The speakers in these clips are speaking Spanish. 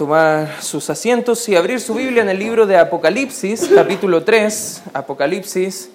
tomar sus asientos y abrir su Biblia en el libro de Apocalipsis, capítulo 3, Apocalipsis,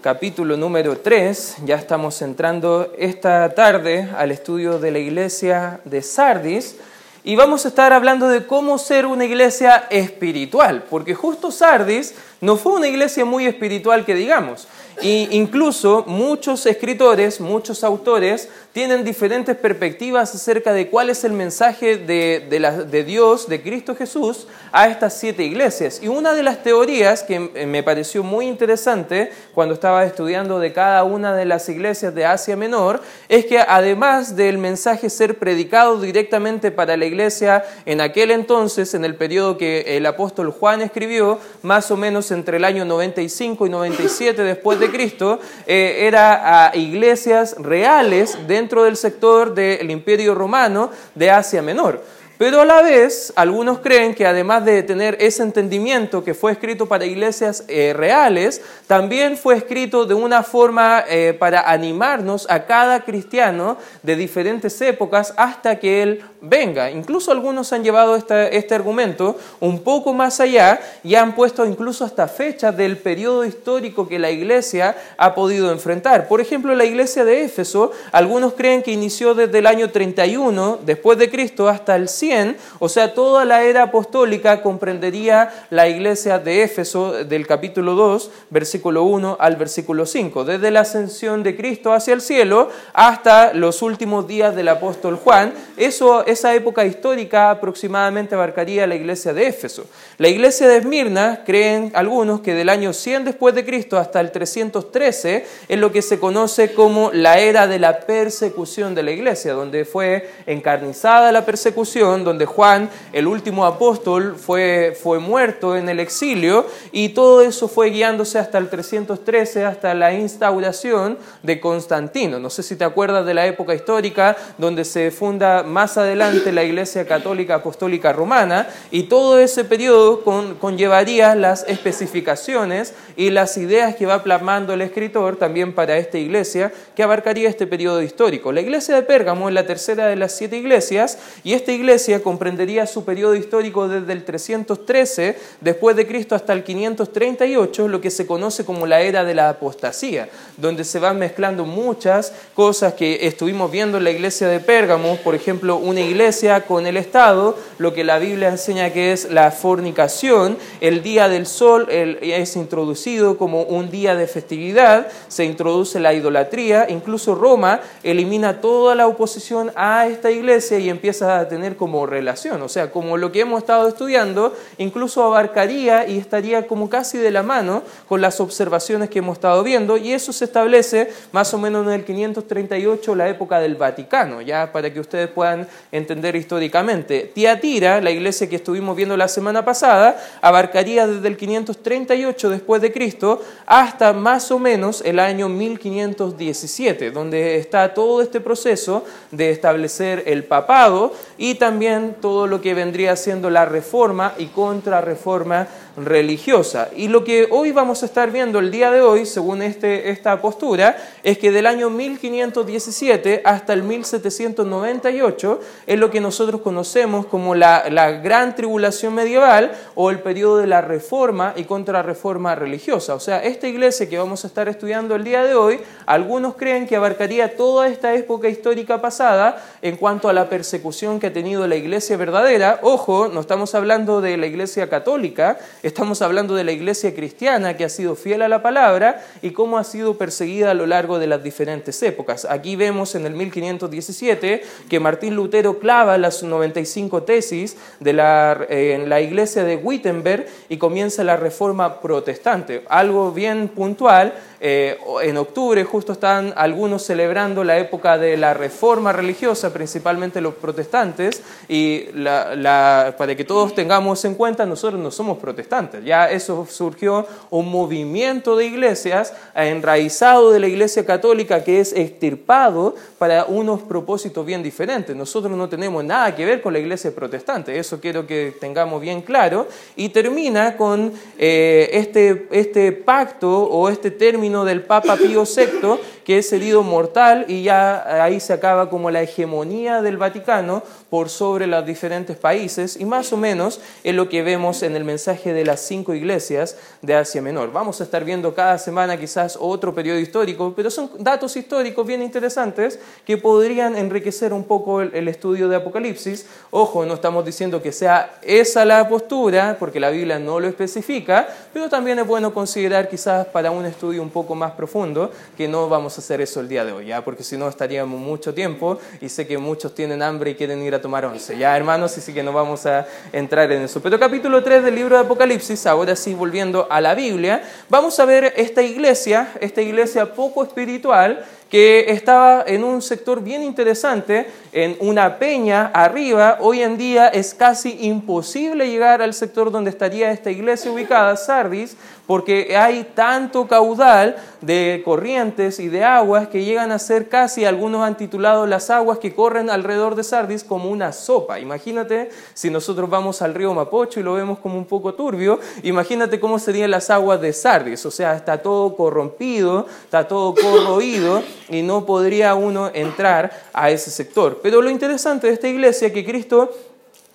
capítulo número 3. Ya estamos entrando esta tarde al estudio de la iglesia de Sardis y vamos a estar hablando de cómo ser una iglesia espiritual, porque justo Sardis no fue una iglesia muy espiritual que digamos. E incluso muchos escritores, muchos autores tienen diferentes perspectivas acerca de cuál es el mensaje de, de, Dios, de Cristo Jesús, a estas siete iglesias. Y una de las teorías que me pareció muy interesante cuando estaba estudiando de cada una de las iglesias de Asia Menor, es que además del mensaje ser predicado directamente para la iglesia en aquel entonces, en el periodo que el apóstol Juan escribió, más o menos entre el año 95 y 97 después de Cristo, eh, era iglesias reales dentro del sector del imperio romano de Asia Menor. Pero a la vez, algunos creen que además de tener ese entendimiento que fue escrito para iglesias eh, reales, también fue escrito de una forma eh, para animarnos a cada cristiano de diferentes épocas hasta que Él venga. Incluso algunos han llevado este argumento un poco más allá y han puesto incluso hasta fechas del periodo histórico que la iglesia ha podido enfrentar. Por ejemplo, la iglesia de Éfeso, algunos creen que inició desde el año 31 después de Cristo hasta el 100 o sea, toda la era apostólica comprendería la iglesia de Éfeso del capítulo 2, versículo 1 al versículo 5, desde la ascensión de Cristo hacia el cielo hasta los últimos días del apóstol Juan. Eso, esa época histórica aproximadamente abarcaría la iglesia de Éfeso. La iglesia de Esmirna, creen algunos que del año 100 después de Cristo hasta el 313 es lo que se conoce como la era de la persecución de la iglesia, donde fue encarnizada la persecución, donde Juan, el último apóstol, fue, fue muerto en el exilio y todo eso fue guiándose hasta el 313, hasta la instauración de Constantino. No sé si te acuerdas de la época histórica donde se funda más adelante la Iglesia Católica Apostólica Romana y todo ese periodo conllevaría las especificaciones y las ideas que va plasmando el escritor también para esta iglesia que abarcaría este periodo histórico. La iglesia de Pérgamo es la tercera de las siete iglesias y esta iglesia comprendería su periodo histórico desde el 313 después de Cristo hasta el 538, lo que se conoce como la era de la apostasía, donde se van mezclando muchas cosas que estuvimos viendo en la iglesia de Pérgamo, por ejemplo, una iglesia con el Estado, lo que la Biblia enseña que es la fornicación, el día del sol es introducido como un día de festividad, se introduce la idolatría, incluso Roma elimina toda la oposición a esta iglesia y empieza a tener como relación, o sea, como lo que hemos estado estudiando, incluso abarcaría y estaría como casi de la mano con las observaciones que hemos estado viendo, y eso se establece más o menos en el 538, la época del Vaticano, ya para que ustedes puedan entender históricamente. Tiatira, la iglesia que estuvimos viendo la semana pasada, abarcaría desde el 538 después de Cristo hasta más o menos el año 1517, donde está todo este proceso de establecer el papado y también todo lo que vendría siendo la reforma y contrarreforma religiosa. Y lo que hoy vamos a estar viendo el día de hoy, según este, esta postura, es que del año 1517 hasta el 1798 es lo que nosotros conocemos como la, la gran tribulación medieval o el periodo de la reforma y contrarreforma religiosa. O sea, esta iglesia que vamos a estar estudiando el día de hoy, algunos creen que abarcaría toda esta época histórica pasada en cuanto a la persecución que ha tenido la iglesia verdadera. Ojo, no estamos hablando de la iglesia católica, Estamos hablando de la iglesia cristiana que ha sido fiel a la palabra y cómo ha sido perseguida a lo largo de las diferentes épocas. Aquí vemos en el 1517 que Martín Lutero clava las 95 tesis de eh, en la iglesia de Wittenberg y comienza la reforma protestante. Algo bien puntual eh, en octubre justo están algunos celebrando la época de la reforma religiosa, principalmente los protestantes, y para que todos tengamos en cuenta, nosotros no somos protestantes, ya eso surgió un movimiento de iglesias enraizado de la iglesia católica que es extirpado para unos propósitos bien diferentes. Nosotros no tenemos nada que ver con la iglesia protestante, eso quiero que tengamos bien claro, y termina con eh, este, este pacto o este término del Papa Pío VI que es herido mortal y ya ahí se acaba como la hegemonía del Vaticano por sobre los diferentes países y más o menos es lo que vemos en el mensaje de las cinco iglesias de Asia Menor. Vamos a estar viendo cada semana quizás otro periodo histórico, pero son datos históricos bien interesantes que podrían enriquecer un poco el, estudio de Apocalipsis. Ojo, no estamos diciendo que sea esa la postura, porque la Biblia no lo especifica, pero también es bueno considerar quizás para un estudio un poco más profundo que no vamos hacer eso el día de hoy, ¿ya? porque si no estaríamos mucho tiempo y sé que muchos tienen hambre y quieren ir a tomar once. Ya, hermanos, así que no vamos a entrar en eso. Pero capítulo 3 del libro de Apocalipsis, ahora sí volviendo a la Biblia, vamos a ver esta iglesia, esta iglesia poco espiritual, que estaba en un sector bien interesante, en una peña arriba. Hoy en día es casi imposible llegar al sector donde estaría esta iglesia ubicada, Sardis, porque hay tanto caudal de corrientes y de aguas que llegan a ser casi, algunos han titulado las aguas que corren alrededor de Sardis como una sopa. Imagínate si nosotros vamos al río Mapocho y lo vemos como un poco turbio, imagínate cómo serían las aguas de Sardis, o sea, está todo corrompido, está todo corroído y no podría uno entrar a ese sector. Pero lo interesante de esta iglesia es que Cristo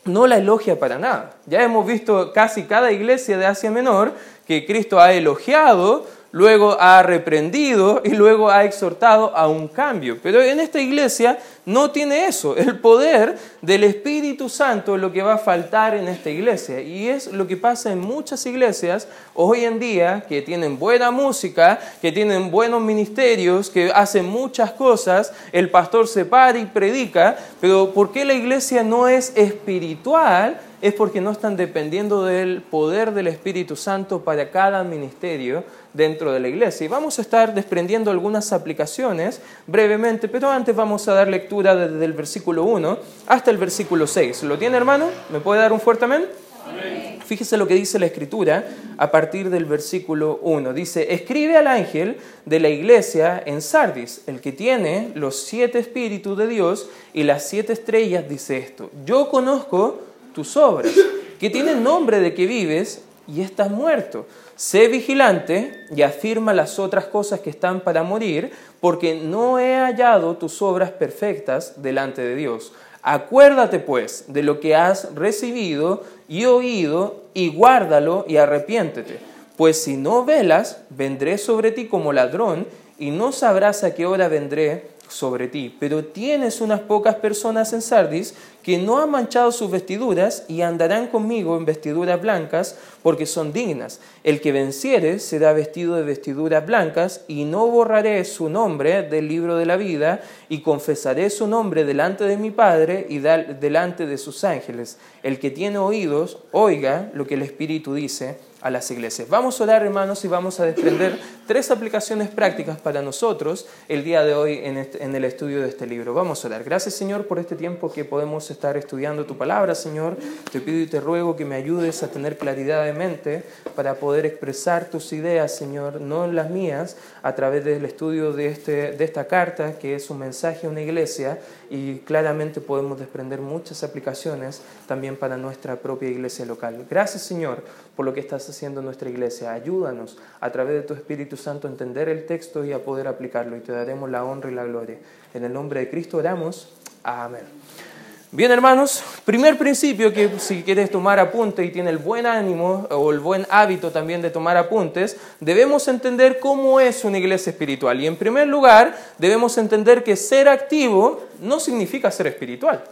no la elogia para nada. Ya hemos visto casi cada iglesia de Asia Menor que Cristo ha elogiado, luego ha reprendido y luego ha exhortado a un cambio. Pero en esta iglesia no tiene eso. El poder del Espíritu Santo es lo que va a faltar en esta iglesia. Y es lo que pasa en muchas iglesias hoy en día que tienen buena música, que tienen buenos ministerios, que hacen muchas cosas. El pastor se para y predica. Pero ¿por qué la iglesia no es espiritual? es porque no están dependiendo del poder del Espíritu Santo para cada ministerio dentro de la iglesia. Y vamos a estar desprendiendo algunas aplicaciones brevemente, pero antes vamos a dar lectura desde el versículo 1 hasta el versículo 6. ¿Lo tiene hermano? ¿Me puede dar un fuerte amén? Fíjese lo que dice la escritura a partir del versículo 1. Dice, escribe al ángel de la iglesia en Sardis, el que tiene los siete espíritus de Dios y las siete estrellas, dice esto. Yo conozco tus obras, que tienen nombre de que vives y estás muerto. Sé vigilante y afirma las otras cosas que están para morir, porque no he hallado tus obras perfectas delante de Dios. Acuérdate pues de lo que has recibido y oído, y guárdalo y arrepiéntete. Pues si no velas, vendré sobre ti como ladrón, y no sabrás a qué hora vendré sobre ti. Pero tienes unas pocas personas en Sardis que no han manchado sus vestiduras y andarán conmigo en vestiduras blancas porque son dignas. El que venciere será vestido de vestiduras blancas y no borraré su nombre del libro de la vida y confesaré su nombre delante de mi Padre y delante de sus ángeles. El que tiene oídos, oiga lo que el Espíritu dice a las iglesias. Vamos a orar, hermanos, y vamos a desprender tres aplicaciones prácticas para nosotros el día de hoy en, este, en, el estudio de este libro. Vamos a orar. Gracias, Señor, por este tiempo que podemos estar estudiando tu palabra, Señor. Te pido y te ruego que me ayudes a tener claridad de mente para poder expresar tus ideas, Señor, no las mías, a través del estudio de, este, de esta carta, que es un mensaje a una iglesia, y claramente podemos desprender muchas aplicaciones también para nuestra propia iglesia local. Gracias, Señor, por lo que estás haciendo en nuestra iglesia. Ayúdanos a través de tu Espíritu Santo a entender el texto y a poder aplicarlo, y te daremos la honra y la gloria. En el nombre de Cristo oramos. Amén. Bien, hermanos, primer principio que si quieres tomar apuntes y tiene el buen ánimo o el buen hábito también de tomar apuntes, debemos entender cómo es una iglesia espiritual. Y en primer lugar, debemos entender que ser activo no significa ser espiritual.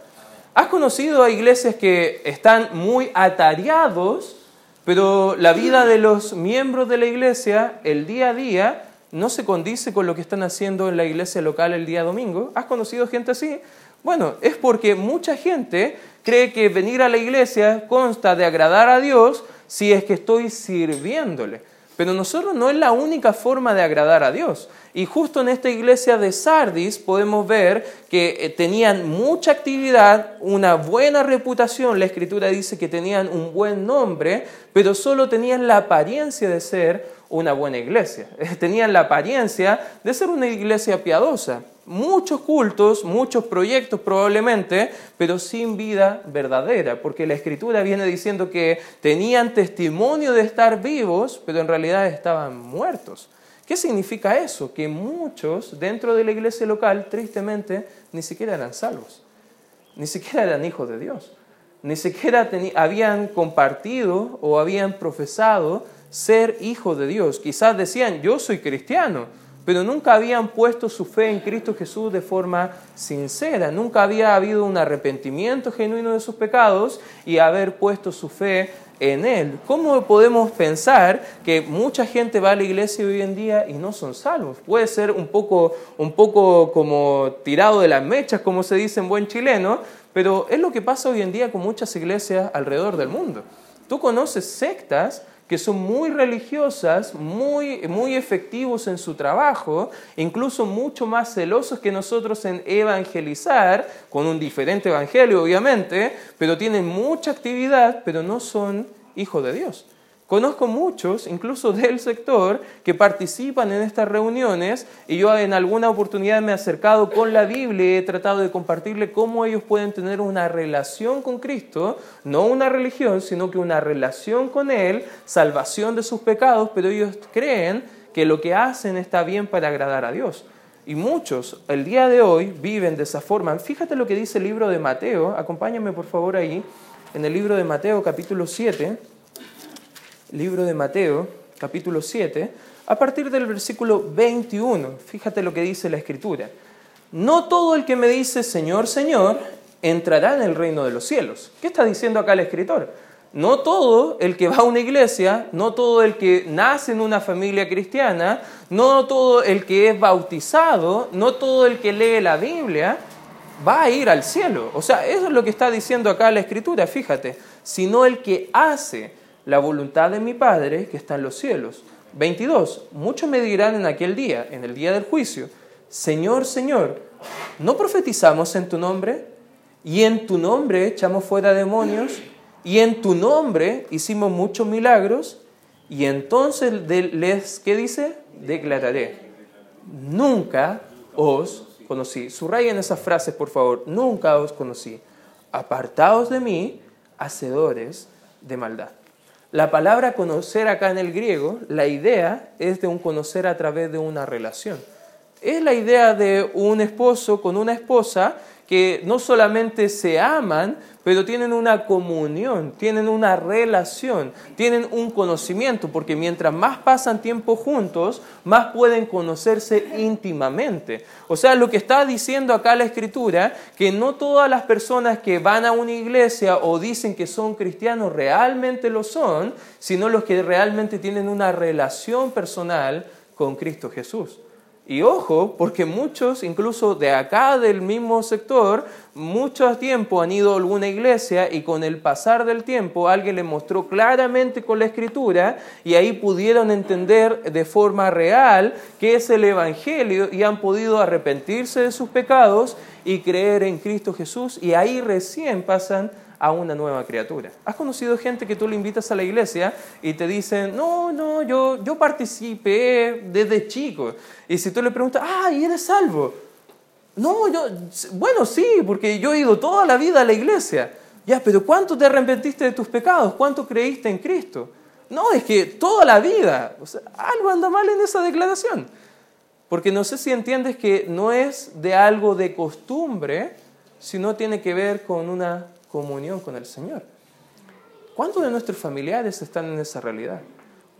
¿Has conocido a iglesias que están muy atareados, pero la vida de los miembros de la iglesia, el día a día, no se condice con lo que están haciendo en la iglesia local el día domingo? ¿Has conocido gente así? Bueno, es porque mucha gente cree que venir a la iglesia consta de agradar a Dios si es que estoy sirviéndole. Pero nosotros no es la única forma de agradar a Dios. Y justo en esta iglesia de Sardis podemos ver que eh, tenían mucha actividad, una buena reputación. La escritura dice que tenían un buen nombre, pero solo tenían la apariencia de ser una buena iglesia. Tenían la apariencia de ser una iglesia piadosa muchos cultos, muchos proyectos probablemente, pero sin vida verdadera, porque la escritura viene diciendo que tenían testimonio de estar vivos, pero en realidad estaban muertos, ¿Qué significa eso? Que muchos dentro de la iglesia local, tristemente, ni siquiera eran salvos, ni siquiera eran hijos de Dios, ni siquiera habían compartido o habían profesado ser hijos de Dios. Quizás decían, yo soy cristiano, pero nunca habían puesto su fe en Cristo Jesús de forma sincera, nunca había habido un arrepentimiento genuino de sus pecados y haber puesto su fe en Él. ¿Cómo podemos pensar que mucha gente va a la iglesia hoy en día y no son salvos? Puede ser un poco, un poco como tirado de las mechas, como se dice en buen chileno, pero es lo que pasa hoy en día con muchas iglesias alrededor del mundo. Tú conoces sectas que son muy religiosas, muy, muy efectivos en su trabajo, incluso mucho más celosos que nosotros en evangelizar, con un diferente evangelio obviamente, pero tienen mucha actividad, pero no son hijos de Dios. Conozco muchos, incluso del sector, que participan en estas reuniones y yo en alguna oportunidad me he acercado con la Biblia y he tratado de compartirle cómo ellos pueden tener una relación con Cristo, no una religión, sino que una relación con Él, salvación de sus pecados, pero ellos creen que lo que hacen está bien para agradar a Dios. Y muchos el día de hoy viven de esa forma. Fíjate lo que dice el libro de Mateo, acompáñame por favor ahí, en el libro de Mateo capítulo 7 libro de Mateo, capítulo 7, a partir del versículo 21. Fíjate lo que dice la escritura. No todo el que me dice Señor, Señor, entrará en el reino de los cielos. ¿Qué está diciendo acá el escritor? No todo el que va a una iglesia, no todo el que nace en una familia cristiana, no todo el que es bautizado, no todo el que lee la Biblia, va a ir al cielo. O sea, eso es lo que está diciendo acá la escritura, fíjate, sino el que hace la voluntad de mi Padre que está en los cielos. 22. Muchos me dirán en aquel día, en el día del juicio, Señor, Señor, ¿no profetizamos en tu nombre? Y en tu nombre echamos fuera demonios, y en tu nombre hicimos muchos milagros, y entonces les, ¿qué dice? Declararé, nunca os conocí. Subrayen esas frases, por favor, nunca os conocí. Apartaos de mí, hacedores de maldad. La palabra conocer acá en el griego, la idea es de un conocer a través de una relación. Es la idea de un esposo con una esposa que no solamente se aman, pero tienen una comunión, tienen una relación, tienen un conocimiento, porque mientras más pasan tiempo juntos, más pueden conocerse íntimamente. O sea, lo que está diciendo acá la escritura, que no todas las personas que van a una iglesia o dicen que son cristianos realmente lo son, sino los que realmente tienen una relación personal con Cristo Jesús. Y ojo, porque muchos, incluso de acá del mismo sector, mucho tiempo han ido a alguna iglesia y con el pasar del tiempo alguien les mostró claramente con la escritura y ahí pudieron entender de forma real qué es el Evangelio y han podido arrepentirse de sus pecados y creer en Cristo Jesús. Y ahí recién pasan a una nueva criatura. ¿Has conocido gente que tú le invitas a la iglesia y te dicen, no, no, yo, yo participé desde chico? Y si tú le preguntas, ah, ¿y eres salvo? No, yo, bueno, sí, porque yo he ido toda la vida a la iglesia. Ya, pero ¿cuánto te arrepentiste de tus pecados? ¿Cuánto creíste en Cristo? No, es que toda la vida. algo anda mal en esa declaración. Porque no sé si entiendes que no es de algo de costumbre, sino tiene que ver con una comunión con el Señor. ¿Cuántos de nuestros familiares están en esa realidad?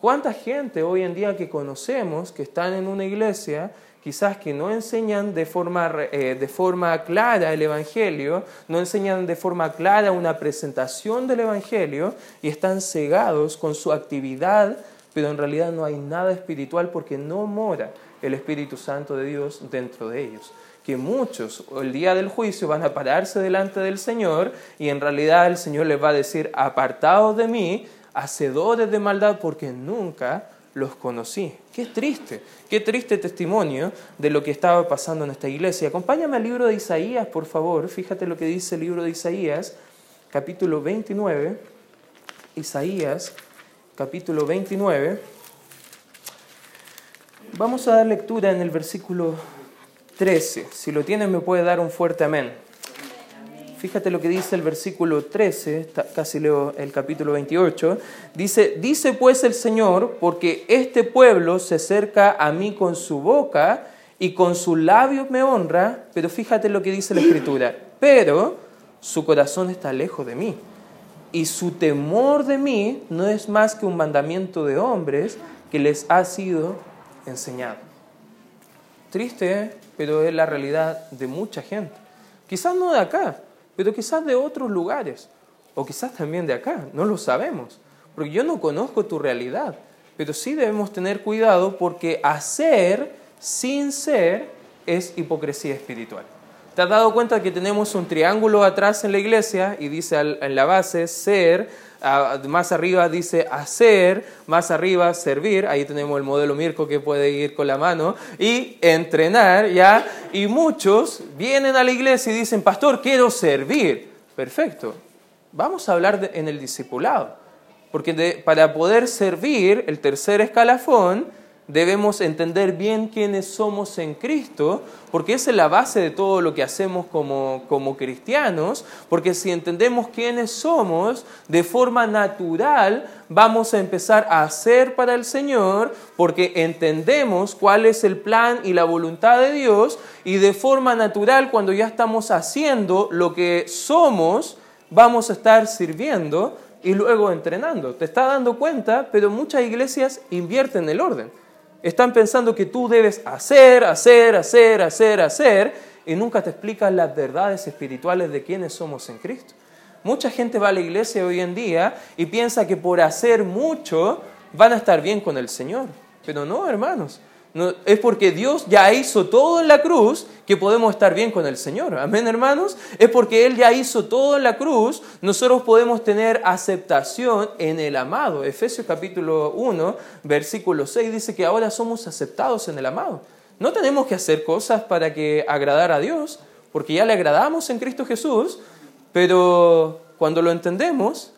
¿Cuánta gente hoy en día que conocemos que están en una iglesia, quizás que no enseñan de forma, eh, de forma clara el Evangelio, no enseñan de forma clara una presentación del Evangelio y están cegados con su actividad, pero en realidad no hay nada espiritual porque no mora el Espíritu Santo de Dios dentro de ellos? Que muchos el día del juicio van a pararse delante del Señor y en realidad el Señor les va a decir, apartados de mí, hacedores de maldad, porque nunca los conocí. Qué triste, qué triste testimonio de lo que estaba pasando en esta iglesia. Acompáñame al libro de Isaías, por favor. Fíjate lo que dice el libro de Isaías, capítulo 29. Isaías, capítulo 29. Vamos a dar lectura en el versículo 13. Si lo tienes me puede dar un fuerte amén. Fíjate lo que dice el versículo 13, casi leo el capítulo 28. Dice, dice pues el Señor, porque este pueblo se acerca a mí con su boca y con sus labios me honra, pero fíjate lo que dice la Escritura, pero su corazón está lejos de mí y su temor de mí no es más que un mandamiento de hombres que les ha sido enseñado. Triste, pero es la realidad de mucha gente. Quizás no de acá, pero quizás de otros lugares, o quizás también de acá, no lo sabemos, porque yo no conozco tu realidad, pero sí debemos tener cuidado porque hacer sin ser es hipocresía espiritual. ¿Te has dado cuenta que tenemos un triángulo atrás en la iglesia y dice en la base ser, más arriba dice hacer, más arriba servir, ahí tenemos el modelo Mirko que puede ir con la mano, y entrenar, ¿ya? Y muchos vienen a la iglesia y dicen, pastor, quiero servir. Perfecto, vamos a hablar en el discipulado, porque para poder servir, el tercer escalafón, debemos entender bien quiénes somos en Cristo, porque esa es la base de todo lo que hacemos como, como, cristianos, porque si entendemos quiénes somos, de forma natural vamos a empezar a hacer para el Señor, porque entendemos cuál es el plan y la voluntad de Dios, y de forma natural cuando ya estamos haciendo lo que somos, vamos a estar sirviendo y luego entrenando. Te está dando cuenta, pero muchas iglesias invierten el orden. Están pensando que tú debes hacer, hacer, hacer, hacer, hacer, y nunca te explican las verdades espirituales de quiénes somos en Cristo. Mucha gente va a la iglesia hoy en día y piensa que por hacer mucho van a estar bien con el Señor. Pero no, hermanos es porque Dios ya hizo todo en la cruz que podemos estar bien con el Señor. Amén, hermanos. Es porque Él ya hizo todo en la cruz, nosotros podemos tener aceptación en el amado. Efesios capítulo 1, versículo 6 dice que ahora somos aceptados en el amado. No tenemos que hacer cosas para que agradar a Dios, porque ya le agradamos en Cristo Jesús, pero cuando lo entendemos,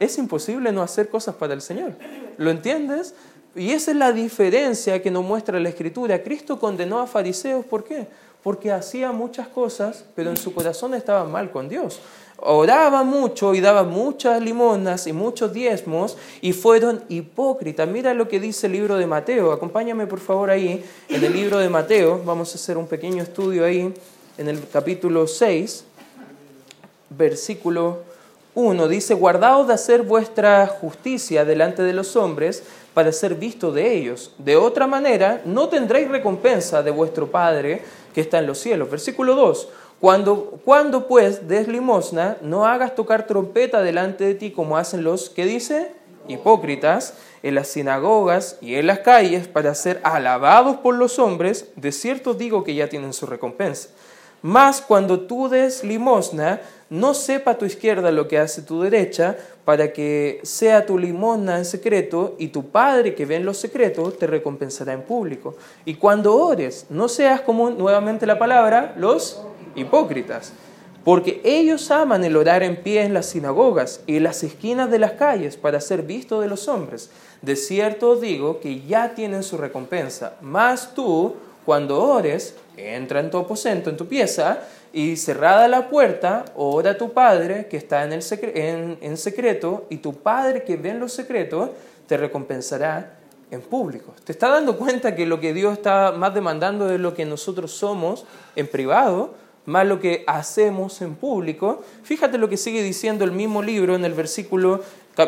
es imposible no hacer cosas para el Señor. ¿Lo entiendes? Y esa es la diferencia que nos muestra la Escritura. Cristo condenó a fariseos, ¿por qué? Porque hacía muchas cosas, pero en su corazón estaba mal con Dios. Oraba mucho y daba muchas limonas y muchos diezmos y fueron hipócritas. Mira lo que dice el libro de Mateo. Acompáñame por favor ahí en el libro de Mateo. Vamos a hacer un pequeño estudio ahí en el capítulo 6, versículo 1. Dice, guardaos de hacer vuestra justicia delante de los hombres para ser visto de ellos. De otra manera, no tendréis recompensa de vuestro Padre que está en los cielos. Versículo 2. Cuando, cuando pues des limosna, no hagas tocar trompeta delante de ti como hacen los, que dice? Hipócritas, en las sinagogas y en las calles para ser alabados por los hombres, de cierto digo que ya tienen su recompensa. Mas cuando tú des limosna, no sepa tu izquierda lo que hace tu derecha, para que sea tu limosna en secreto, y tu Padre que ve en los secretos te recompensará en público. Y cuando ores, no seas como, nuevamente la palabra, los hipócritas, porque ellos aman el orar en pie en las sinagogas y en las esquinas de las calles para ser visto de los hombres. De cierto digo que ya tienen su recompensa, mas tú, cuando ores, entra en tu aposento, en tu pieza, y cerrada la puerta, ora a tu Padre que está en, el en, secreto, y tu Padre que ve en los secretos te recompensará en público. ¿Te está dando cuenta que lo que Dios está más demandando es lo que nosotros somos en privado, más lo que hacemos en público? Fíjate lo que sigue diciendo el mismo libro en el versículo,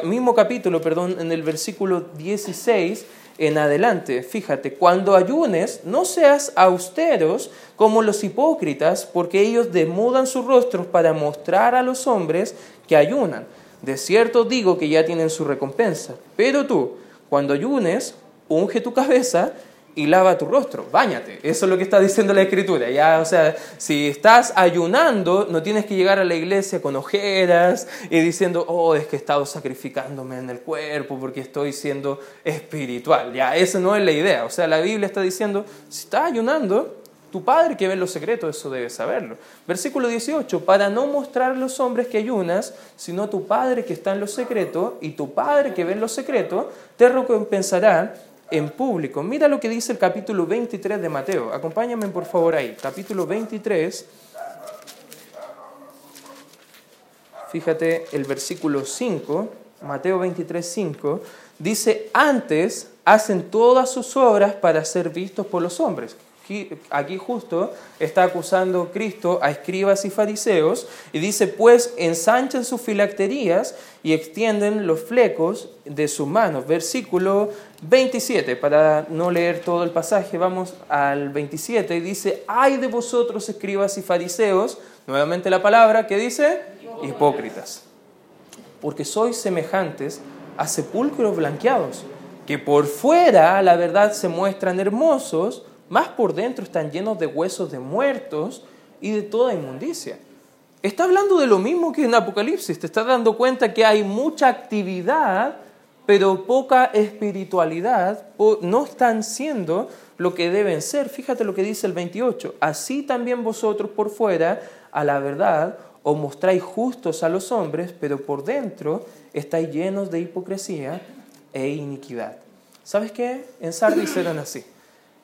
mismo capítulo, perdón, en el versículo 16 en adelante. Fíjate, cuando ayunes, no seas austeros como los hipócritas, porque ellos demudan sus rostros para mostrar a los hombres que ayunan. De cierto digo que ya tienen su recompensa. Pero tú, cuando ayunes, unge tu cabeza y lava tu rostro, báñate. Eso es lo que está diciendo la escritura. Ya, o sea, si estás ayunando, no tienes que llegar a la iglesia con ojeras y diciendo, oh, es que he estado sacrificándome en el cuerpo porque estoy siendo espiritual. Ya, esa no es la idea. O sea, la Biblia está diciendo, si estás ayunando, tu Padre que ve los secretos, eso debes saberlo. Versículo 18, para no mostrar a los hombres que ayunas, sino tu Padre que está en los secretos, y tu Padre que ve los secretos, te recompensará en público. Mira lo que dice el capítulo 23 de Mateo. Acompáñame por favor ahí. Capítulo 23. Fíjate el versículo 5, Mateo 23, 5, dice, antes hacen todas sus obras para ser vistos por los hombres aquí justo está acusando Cristo a escribas y fariseos y dice, pues ensanchan sus filacterías y extienden los flecos de sus manos. Versículo 27, para no leer todo el pasaje, vamos al 27 y dice, ay de vosotros escribas y fariseos, nuevamente la palabra que dice, hipócritas, porque sois semejantes a sepulcros blanqueados, que por fuera la verdad se muestran hermosos, más por dentro están llenos de huesos de muertos y de toda inmundicia. Está hablando de lo mismo que en Apocalipsis, te estás dando cuenta que hay mucha actividad, pero poca espiritualidad, no están siendo lo que deben ser. Fíjate lo que dice el 28, así también vosotros por fuera, a la verdad, os mostráis justos a los hombres, pero por dentro estáis llenos de hipocresía e iniquidad. ¿Sabes qué? En Sardis eran así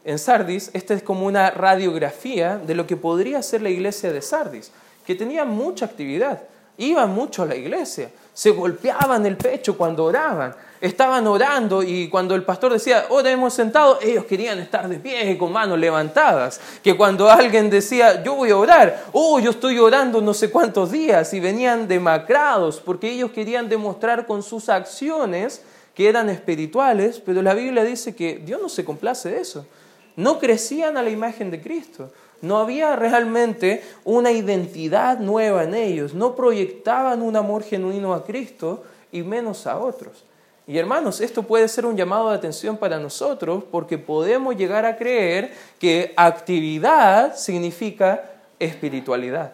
en Sardis, esta es como una radiografía de lo que podría ser la iglesia de Sardis, que tenía mucha actividad, iban mucho a la iglesia, se golpeaban el pecho cuando oraban, estaban orando y cuando el pastor decía, hemos sentado, ellos querían estar de pie con manos levantadas, que cuando alguien decía, yo voy a orar, oh, yo estoy orando no sé cuántos días y venían demacrados porque ellos querían demostrar con sus acciones que eran espirituales, pero la Biblia dice que Dios no se complace de eso no crecían a la imagen de Cristo. No había realmente una identidad nueva en ellos, no proyectaban un amor genuino a Cristo y menos a otros. Y hermanos, esto puede ser un llamado de atención para nosotros porque podemos llegar a creer que actividad significa espiritualidad.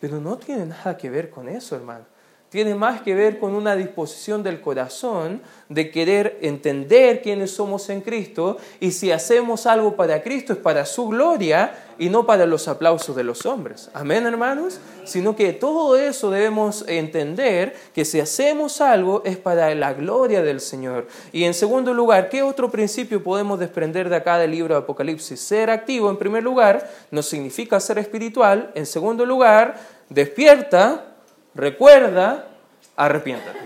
Pero no tiene nada que ver con eso, hermano tiene más que ver con una disposición del corazón de querer entender quiénes somos en Cristo y si hacemos algo para Cristo es para su gloria y no para los aplausos de los hombres. Amén, hermanos. Sino que todo eso debemos entender que si hacemos algo es para la gloria del Señor. Y en segundo lugar, ¿qué otro principio podemos desprender de acá del libro de Apocalipsis? Ser activo, en primer lugar, no significa ser espiritual. En segundo lugar, despierta recuerda, arrepiéntate.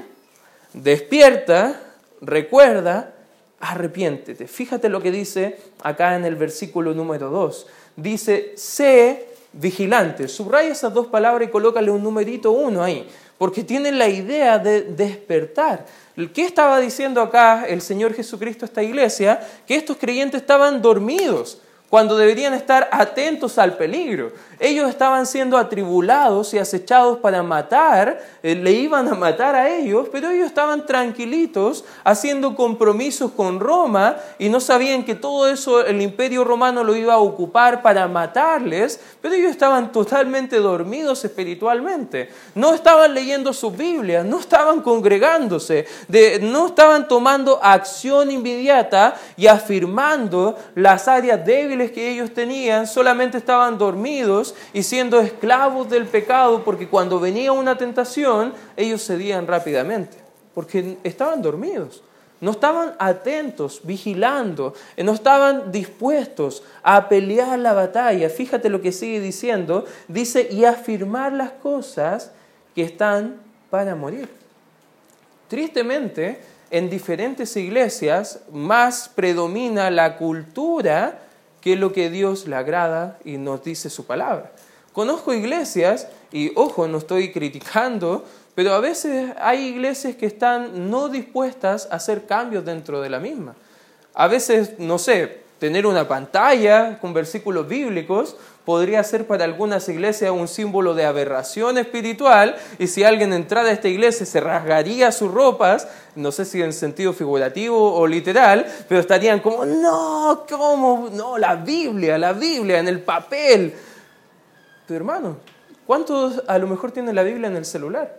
Despierta, recuerda, arrepiéntete. Fíjate lo que dice acá en el versículo número 2. Dice, sé vigilante. Subraya esas dos palabras y colócale un numerito uno ahí, porque tienen la idea de despertar. ¿Qué estaba diciendo acá el Señor Jesucristo a esta iglesia? Que estos creyentes estaban dormidos cuando deberían estar atentos al peligro. Ellos estaban siendo atribulados y acechados para matar, eh, le iban a matar a ellos, pero ellos estaban tranquilitos haciendo compromisos con Roma y no sabían que todo eso el imperio romano lo iba a ocupar para matarles, pero ellos estaban totalmente dormidos espiritualmente. No estaban leyendo sus Biblias, no estaban congregándose, no estaban tomando acción inmediata y afirmando las áreas débiles que ellos tenían solamente estaban dormidos y siendo esclavos del pecado porque cuando venía una tentación ellos cedían rápidamente porque estaban dormidos. No estaban atentos, vigilando, no estaban dispuestos a pelear la batalla. Fíjate lo que sigue diciendo. Dice, y afirmar las cosas que están para morir. Tristemente, en diferentes iglesias más predomina la cultura qué es lo que Dios le agrada y nos dice su palabra. Conozco iglesias, y ojo, no estoy criticando, pero a veces hay iglesias que están no dispuestas a hacer cambios dentro de la misma. A veces, no sé, tener una pantalla con versículos bíblicos podría ser para algunas iglesias un símbolo de aberración espiritual y si alguien entrara a esta iglesia se rasgaría sus ropas, no sé si en sentido figurativo o literal, pero estarían como, no, ¿cómo? No, la Biblia, la Biblia en el papel. Pero hermano, ¿cuántos a lo mejor tienen la Biblia en el celular,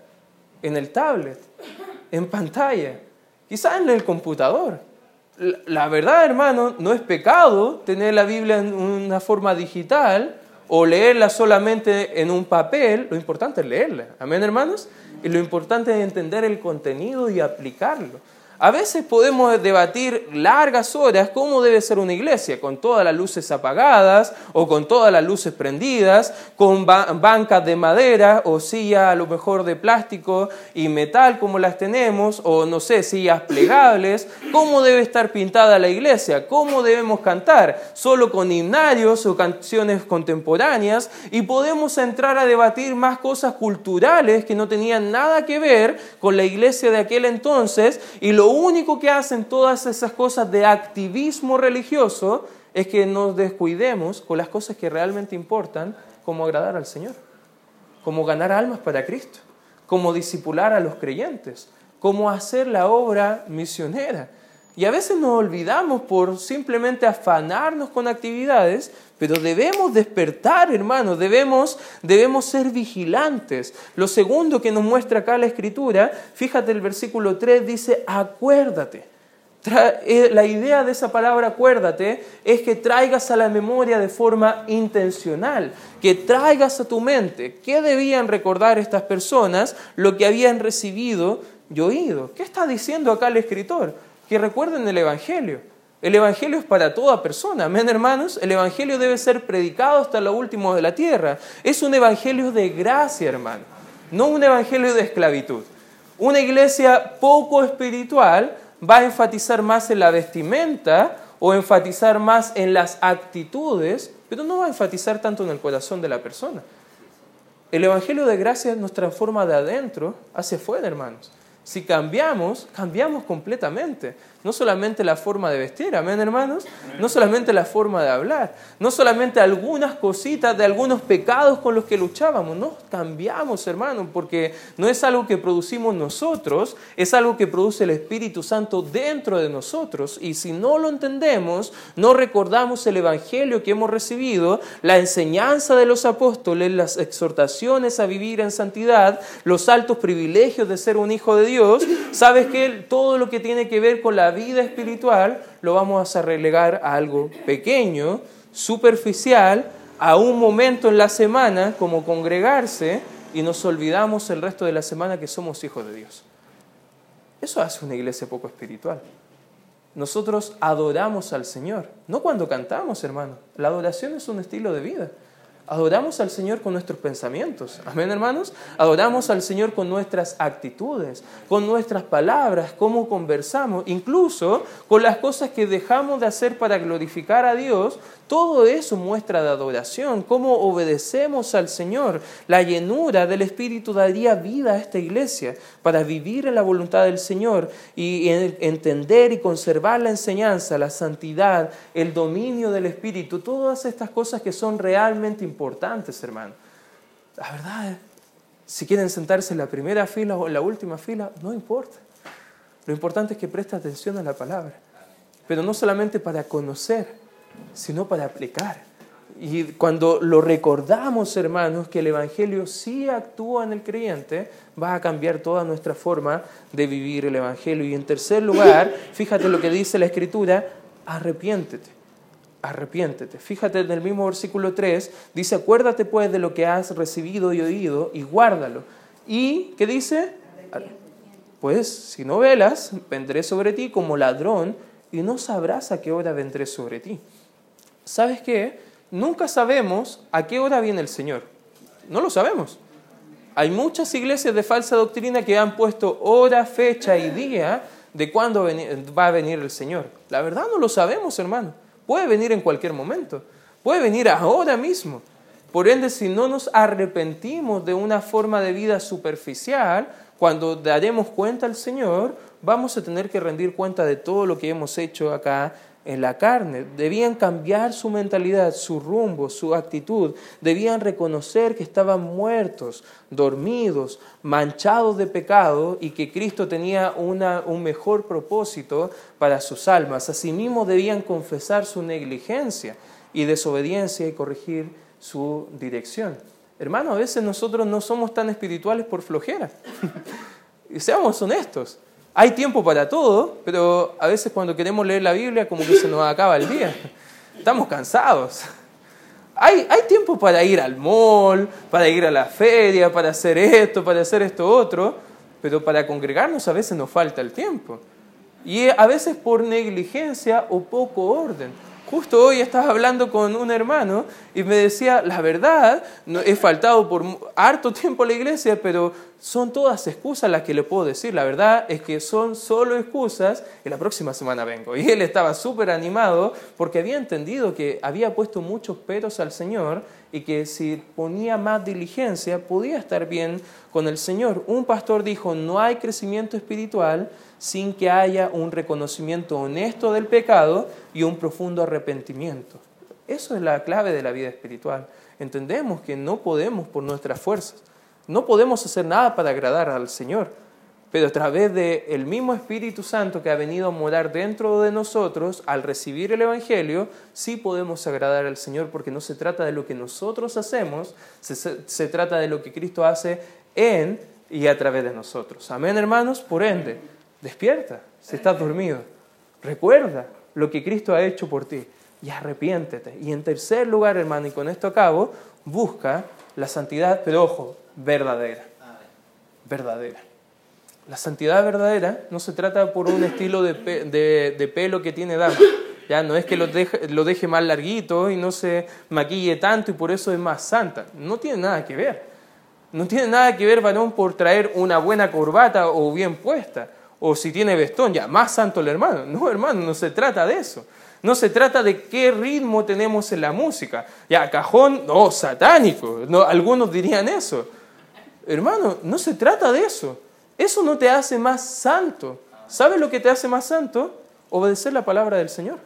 en el tablet, en pantalla, quizás en el computador? La verdad, hermano, no es pecado tener la Biblia en una forma digital o leerla solamente en un papel. Lo importante es leerla. Amén, hermanos. Y lo importante es entender el contenido y aplicarlo. A veces podemos debatir largas horas cómo debe ser una iglesia, con todas las luces apagadas o con todas las luces prendidas, con bancas de madera o sillas a lo mejor de plástico y metal como las tenemos, o no sé, sillas plegables, cómo debe estar pintada la iglesia, cómo debemos cantar, solo con himnarios o canciones contemporáneas, y podemos entrar a debatir más cosas culturales que no tenían nada que ver con la iglesia de aquel entonces y lo lo único que hacen todas esas cosas de activismo religioso es que nos descuidemos con las cosas que realmente importan, como agradar al Señor, como ganar almas para Cristo, como disipular a los creyentes, como hacer la obra misionera. Y a veces nos olvidamos por simplemente afanarnos con actividades, pero debemos despertar, hermanos, debemos, debemos ser vigilantes. Lo segundo que nos muestra acá la escritura, fíjate el versículo 3 dice, acuérdate. Eh, la idea de esa palabra acuérdate es que traigas a la memoria de forma intencional, que traigas a tu mente qué debían recordar estas personas, lo que habían recibido y oído. ¿Qué está diciendo acá el escritor? Que recuerden el Evangelio el Evangelio es para toda persona. Amén, hermanos. El Evangelio debe ser predicado hasta lo último de la tierra. Es un Evangelio de gracia, hermano. No un Evangelio de esclavitud. Una iglesia poco espiritual va a enfatizar más en la vestimenta o enfatizar más en las actitudes, pero no va a enfatizar tanto en el corazón de la persona. El Evangelio de gracia nos transforma de adentro hacia afuera, hermanos. Si cambiamos, cambiamos completamente. No solamente la forma de vestir, amén hermanos, no solamente la forma de hablar, no solamente algunas cositas de algunos pecados con los que luchábamos, no cambiamos hermanos, porque no es algo que producimos nosotros, es algo que produce el Espíritu Santo dentro de nosotros. Y si no lo entendemos, no recordamos el Evangelio que hemos recibido, la enseñanza de los apóstoles, las exhortaciones a vivir en santidad, los altos privilegios de ser un hijo de Dios, sabes que todo lo que tiene que ver con la vida espiritual lo vamos a relegar a algo pequeño, superficial, a un momento en la semana como congregarse y nos olvidamos el resto de la semana que somos hijos de Dios. Eso hace una iglesia poco espiritual. Nosotros adoramos al Señor, no cuando cantamos, hermano. La adoración es un estilo de vida. Adoramos al Señor con nuestros pensamientos. Amén, hermanos. Adoramos al Señor con nuestras actitudes, con nuestras palabras, cómo conversamos, incluso con las cosas que dejamos de hacer para glorificar a Dios. Todo eso muestra de adoración, cómo obedecemos al Señor. La llenura del Espíritu daría vida a esta iglesia para vivir en la voluntad del Señor y entender y conservar la enseñanza, la santidad, el dominio del Espíritu, todas estas cosas que son realmente importantes importantes, hermano. La verdad, si quieren sentarse en la primera fila o en la última fila, no importa. Lo importante es que preste atención a la palabra. Pero no solamente para conocer, sino para aplicar. Y cuando lo recordamos, hermanos, que el Evangelio sí actúa en el creyente, va a cambiar toda nuestra forma de vivir el Evangelio. Y en tercer lugar, fíjate lo que dice la Escritura, arrepiéntete arrepiéntete. Fíjate en el mismo versículo 3, dice, acuérdate pues de lo que has recibido y oído y guárdalo. ¿Y qué dice? Pues si no velas, vendré sobre ti como ladrón y no sabrás a qué hora vendré sobre ti. ¿Sabes qué? Nunca sabemos a qué hora viene el Señor. No lo sabemos. Hay muchas iglesias de falsa doctrina que han puesto hora, fecha y día de cuándo va a venir el Señor. La verdad no lo sabemos, hermano. Puede venir en cualquier momento. Puede venir ahora mismo. Por ende, si no nos arrepentimos de una forma de vida superficial, cuando daremos cuenta al Señor, vamos a tener que rendir cuenta de todo lo que hemos hecho acá en la carne. Debían cambiar su mentalidad, su rumbo, su actitud. Debían reconocer que estaban muertos, dormidos, manchados de pecado y que Cristo tenía un mejor propósito para sus almas. Asimismo debían confesar su negligencia y desobediencia y corregir su dirección. Hermano, a veces nosotros no somos tan espirituales por flojera. seamos honestos. Hay tiempo para todo, pero a veces cuando queremos leer la Biblia como que se nos acaba el día. Estamos cansados. Hay, hay tiempo para ir al mall, para ir a la feria, para hacer esto, para hacer esto otro, pero para congregarnos a veces nos falta el tiempo. Y a veces por negligencia o poco orden. Justo hoy estaba hablando con un hermano y me decía, la verdad, he faltado por harto tiempo a la iglesia, pero son todas excusas las que le puedo decir. La verdad es que son solo excusas y la próxima semana vengo. Y él estaba súper animado porque había entendido que había puesto muchos peros al Señor y que si ponía más diligencia podía estar bien con el Señor. Un pastor dijo, no hay crecimiento espiritual sin que haya un reconocimiento honesto del pecado y un profundo arrepentimiento. Eso es la clave de la vida espiritual. Entendemos que no podemos por nuestras fuerzas, no podemos hacer nada para agradar al Señor, pero a través del mismo Espíritu Santo que ha venido a morar dentro de nosotros, al recibir el Evangelio, sí podemos agradar al Señor porque no se trata de lo que nosotros hacemos, se, se trata de lo que Cristo hace en y a través de nosotros. Amén, hermanos, por ende Despierta si estás dormido. Recuerda lo que Cristo ha hecho por ti y arrepiéntete. Y en tercer lugar, hermano, y con esto acabo, busca la santidad, pero ojo, verdadera. Verdadera. La santidad verdadera no se trata por un estilo de, de, pelo que tiene dama. Ya no es que lo deje, lo deje más larguito y no se maquille tanto y por eso es más santa. No tiene nada que ver. No tiene nada que ver, varón, por traer una buena corbata o bien puesta o si tiene vestón, ya, más santo el hermano. No, hermano, no se trata de eso. No se trata de qué ritmo tenemos en la música. Ya, cajón, no, satánico. No, algunos dirían eso. Hermano, no se trata de eso. Eso no te hace más santo. ¿Sabes lo que te hace más santo? Obedecer la palabra del Señor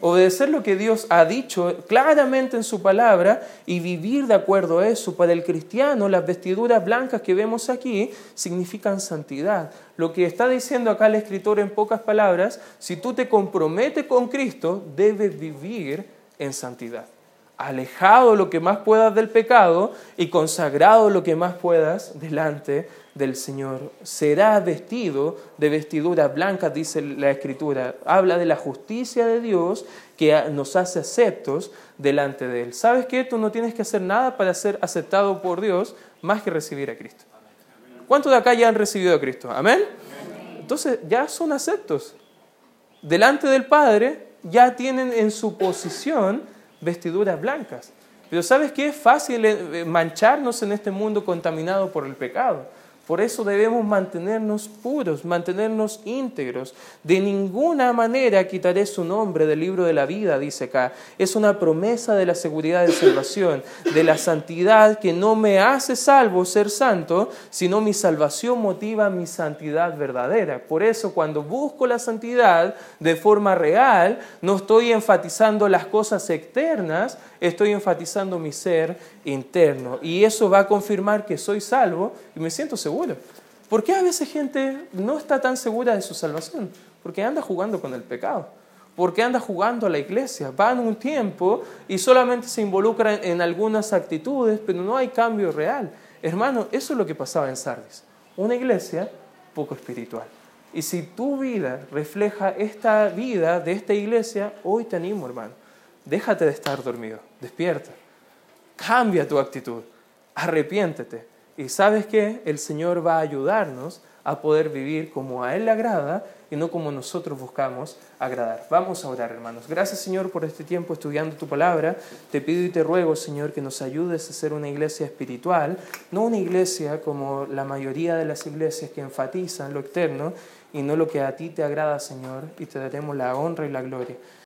obedecer lo que Dios ha dicho claramente en su palabra y vivir de acuerdo a eso. Para el cristiano, las vestiduras blancas que vemos aquí significan santidad. Lo que está diciendo acá el escritor en pocas palabras, si tú te comprometes con Cristo, debes vivir en santidad. Alejado lo que más puedas del pecado y consagrado lo que más puedas delante del Señor. Será vestido de vestiduras blancas, dice la Escritura. Habla de la justicia de Dios que nos hace aceptos delante de Él. ¿Sabes qué? Tú no tienes que hacer nada para ser aceptado por Dios más que recibir a Cristo. ¿Cuántos de acá ya han recibido a Cristo? ¿Amén? Entonces ya son aceptos. Delante del Padre ya tienen en su posición vestiduras blancas. Pero ¿sabes qué? Es fácil eh, mancharnos en este mundo contaminado por el pecado. Por eso debemos mantenernos puros, mantenernos íntegros. De ninguna manera quitaré su nombre del libro de la vida, dice acá. Es una promesa de la seguridad de salvación, de la santidad que no me hace salvo ser santo, sino mi salvación motiva mi santidad verdadera. Por eso cuando busco la santidad de forma real, no estoy enfatizando las cosas externas, estoy enfatizando mi ser interno. Y eso va a confirmar que soy salvo y me siento seguro. ¿Por qué a veces gente no está tan segura de su salvación? Porque anda jugando con el pecado. Porque anda jugando a la iglesia. Van un tiempo y solamente se involucra en algunas actitudes, pero no hay cambio real. Hermano, eso es lo que pasaba en Sardis. Una iglesia poco espiritual. Y si tu vida refleja esta vida de esta iglesia, hoy te animo, hermano. Déjate de estar dormido. Despierta. Cambia tu actitud, arrepiéntete. Y sabes que el Señor va a ayudarnos a poder vivir como a Él le agrada y no como nosotros buscamos agradar. Vamos a orar, hermanos. Gracias, Señor, por este tiempo estudiando tu palabra. Te pido y te ruego, Señor, que nos ayudes a ser una iglesia espiritual, no una iglesia como la mayoría de las iglesias que enfatizan lo externo y no lo que a ti te agrada, Señor, y te daremos la honra y la gloria.